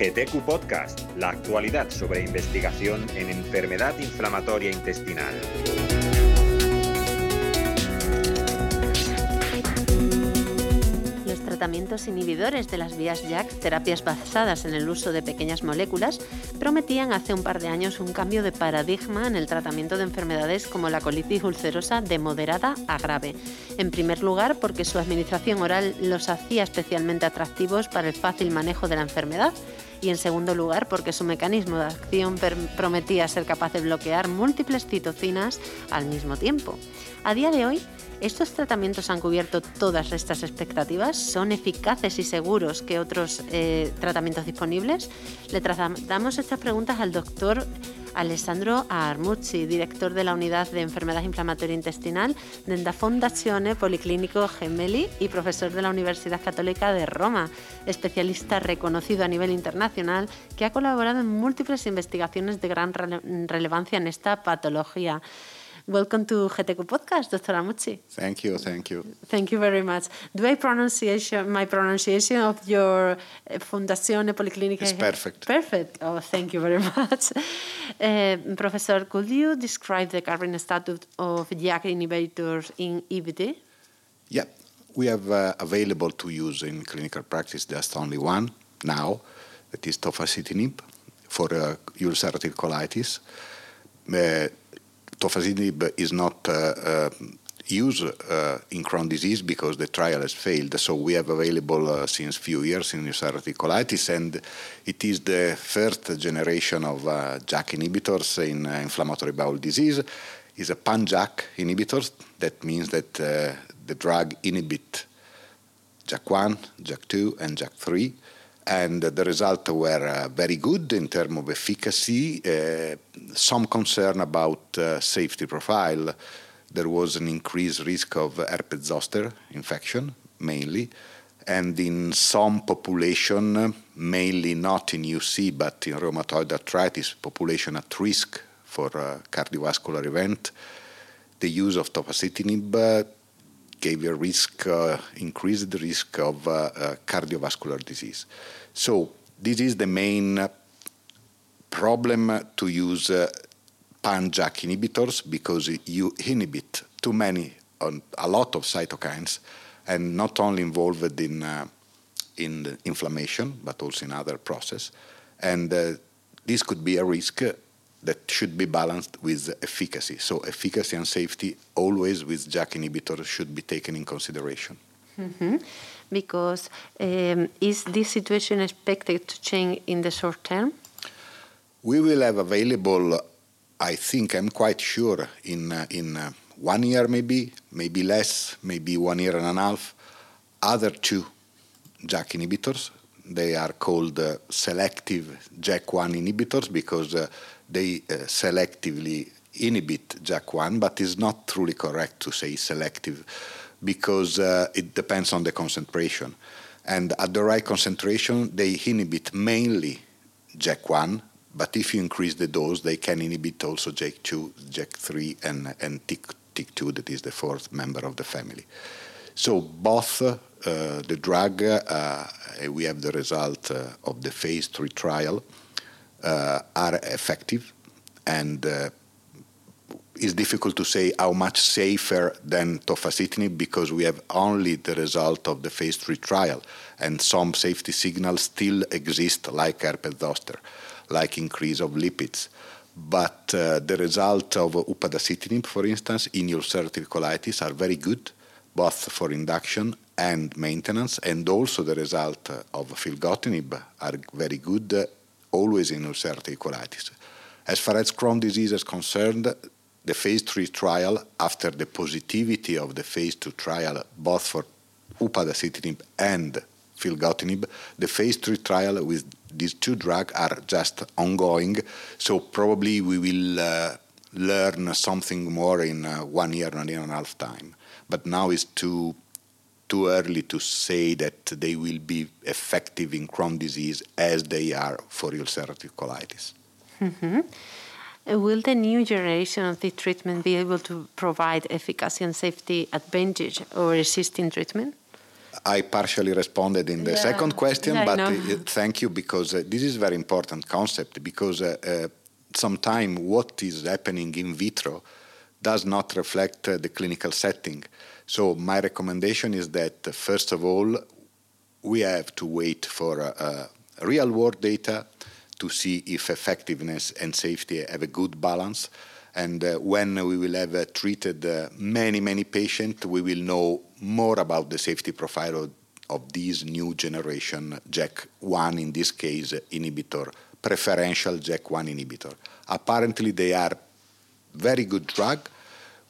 GTQ Podcast, la actualidad sobre investigación en enfermedad inflamatoria intestinal. Tratamientos inhibidores de las vías JAK, terapias basadas en el uso de pequeñas moléculas, prometían hace un par de años un cambio de paradigma en el tratamiento de enfermedades como la colitis ulcerosa de moderada a grave. En primer lugar, porque su administración oral los hacía especialmente atractivos para el fácil manejo de la enfermedad y en segundo lugar porque su mecanismo de acción prometía ser capaz de bloquear múltiples citocinas al mismo tiempo. A día de hoy, ¿estos tratamientos han cubierto todas estas expectativas? ¿Son eficaces y seguros que otros eh, tratamientos disponibles? Le trasladamos estas preguntas al doctor Alessandro Armucci, director de la Unidad de Enfermedad Inflamatoria Intestinal de la Fondazione Policlinico Gemelli y profesor de la Universidad Católica de Roma, especialista reconocido a nivel internacional que ha colaborado en múltiples investigaciones de gran relevancia en esta patología. Welcome to GTQ Podcast, Dr. Armuzzi. Thank you, thank you. Thank you very much. Do I pronunciation my pronunciation of your uh, Fondazione Policlinica? It's perfect. Perfect. Oh, thank you very much. Uh, Professor, could you describe the current status of JAK inhibitors in IBD? Yeah, we have uh, available to use in clinical practice just only one now, that is tofacitinib for uh, ulcerative colitis. Uh, tofacitinib is not uh, uh, used uh, in Crohn's disease because the trial has failed. So we have available since few years in ulcerative colitis, and it is the first generation of JAK inhibitors in inflammatory bowel disease. Is a pan-JAK inhibitor. That means that the drug inhibit JAK1, JAK2, and JAK3 and the results were uh, very good in terms of efficacy. Uh, some concern about uh, safety profile. There was an increased risk of herpes zoster infection, mainly, and in some population, mainly not in UC but in rheumatoid arthritis population at risk for cardiovascular event, the use of tofacitinib gave a risk, uh, increased risk of uh, uh, cardiovascular disease. So this is the main problem to use pan-JAK inhibitors because you inhibit too many, a lot of cytokines, and not only involved in uh, in inflammation but also in other process, and uh, this could be a risk that should be balanced with efficacy. So efficacy and safety always with JAK inhibitors should be taken in consideration. Mm-hmm. Because um, is this situation expected to change in the short term? We will have available, I think, I'm quite sure, in uh, in uh, one year maybe, maybe less, maybe one year and a half, other two JAK inhibitors. They are called uh, selective JAK1 inhibitors because uh, they uh, selectively inhibit JAK1, but it's not truly correct to say selective because uh, it depends on the concentration. And at the right concentration, they inhibit mainly JAK1, but if you increase the dose, they can inhibit also JAK2, JAK3, and, and TYK2, that is the fourth member of the family. So both uh, the drug, uh, we have the result uh, of the phase three trial, are effective and uh, it's difficult to say how much safer than tofacitinib because we have only the result of the phase 3 trial and some safety signals still exist like herpes zoster like increase of lipids. But uh, the result of upadacitinib for instance in ulcerative colitis are very good both for induction and maintenance. And also the result of filgotinib are very good always in ulcerative colitis. As far as Crohn's disease is concerned, the phase 3 trial, after the positivity of the phase 2 trial, both for upadacitinib and filgotinib, the phase 3 trial with these two drugs are just ongoing. So probably we will uh, learn something more in uh, one year, one year and a half time. But now it's too too early to say that they will be effective in Crohn's disease as they are for ulcerative colitis. Mm-hmm. Uh, will the new generation of the treatment be able to provide efficacy and safety advantage over existing treatment? I partially responded in the Yeah. second question, Yeah, but uh, thank you because uh, this is very important concept because uh, uh, sometimes what is happening in vitro does not reflect uh, the clinical setting. So my recommendation is that uh, first of all we have to wait for uh, real world data to see if effectiveness and safety have a good balance. And uh, when we will have uh, treated uh, many, many patients, we will know more about the safety profile of, of these new generation JAK1, in this case, inhibitor, preferential JAK1 inhibitor. Apparently, they are very good drug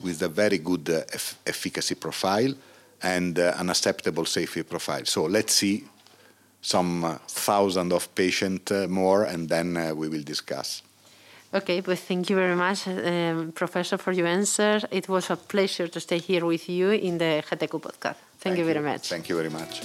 with a very good uh, eff- efficacy profile and uh, an acceptable safety profile. So let's see some uh, thousand of patient uh, more, and then uh, we will discuss. Okay, but thank you very much, um, Professor, for your answer. It was a pleasure to stay here with you in the GTQ podcast. Thank, you very much. Thank you very much.